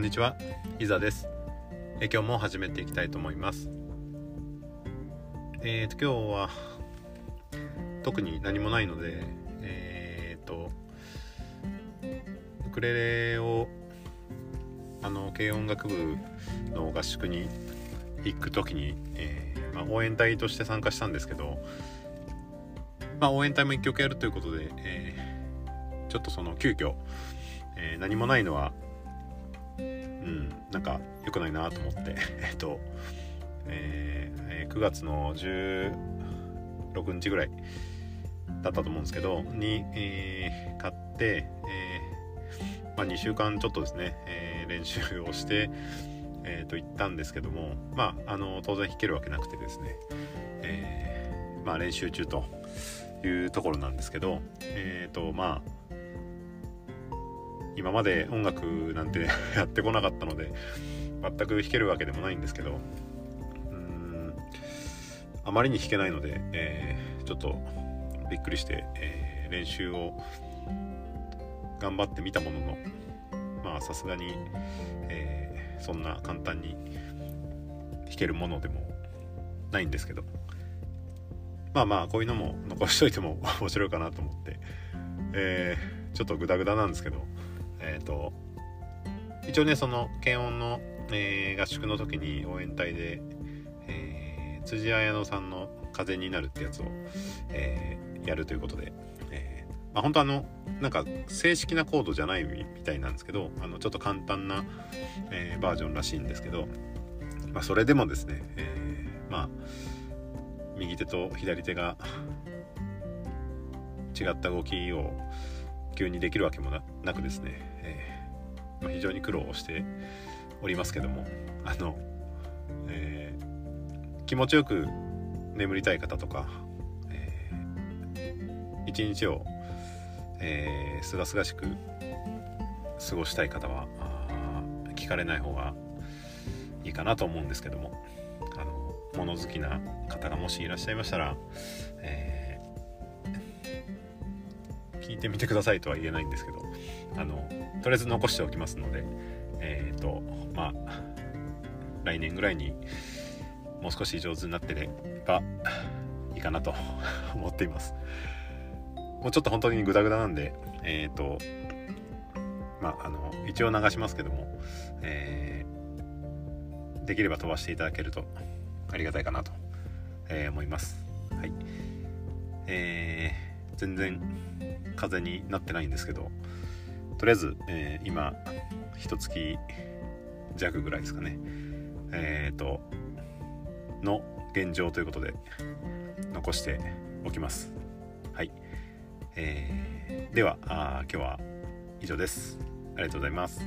んにちは、いざです。え今日も始めていきたいと思います。えーと今日は特に何もないので、えーとウクレレをあの軽音楽部の合宿に行く時に、えーまあ、応援隊として参加したんですけど、まあ、応援隊も1曲やるということで、えーちょっとその急遽、えー何もないのはうん。なんか良くないなと思って。えっと、えー9月の16日ぐらいだったと思うんですけどに、えー買って、えーまあ、2週間ちょっとですね、え練習をして、えーと行ったんですけどもまああの当然弾けるわけなくてですね、えまあ、練習中というところなんですけどえっ、とまあ今まで音楽なんて やってこなかったので全く弾けるわけでもないんですけどうーんあまりに弾けないので、えーちょっとびっくりして、えー練習を頑張ってみたもののまあさすがに、えーそんな簡単に弾けるものでもないんですけどまあまあこういうのも残しといても面白いかなと思って、えーちょっとグダグダなんですけどえっ、と一応ねその検温の、えー合宿の時に応援隊で、えー辻彩乃さんの「風になる」ってやつを、えーやるということで、えーまあ、本当あのなんか正式なコードじゃないみたいなんですけどあのちょっと簡単な、えーバージョンらしいんですけど、まあ、それでもですね、えーまあ右手と左手が違った動きを急にできるわけもなくですね、ま、非常に苦労をしておりますけどもあの、えー気持ちよく眠りたい方とか、えー一日をすがすがしく過ごしたい方は聞かれない方がいいかなと思うんですけどもあの物好きな方がもしいらっしゃいましたら、えー聞いてみてくださいとは言えないんですけど。あのとりあえず残しておきますのでえっ、とまあ来年ぐらいにもう少し上手になってればいいかなと 思っています。もうちょっと本当にグダグダなんで、えっ、と、まあ、あの、一応流しますけども、えーできれば飛ばしていただけるとありがたいかなと、え思います。はい。えー全然風になってないんですけど、とりあえず、えー今、一月弱ぐらいですかね。えっ、と、の現状ということで、残しておきます。はい。えーではあ今日は以上ですありがとうございます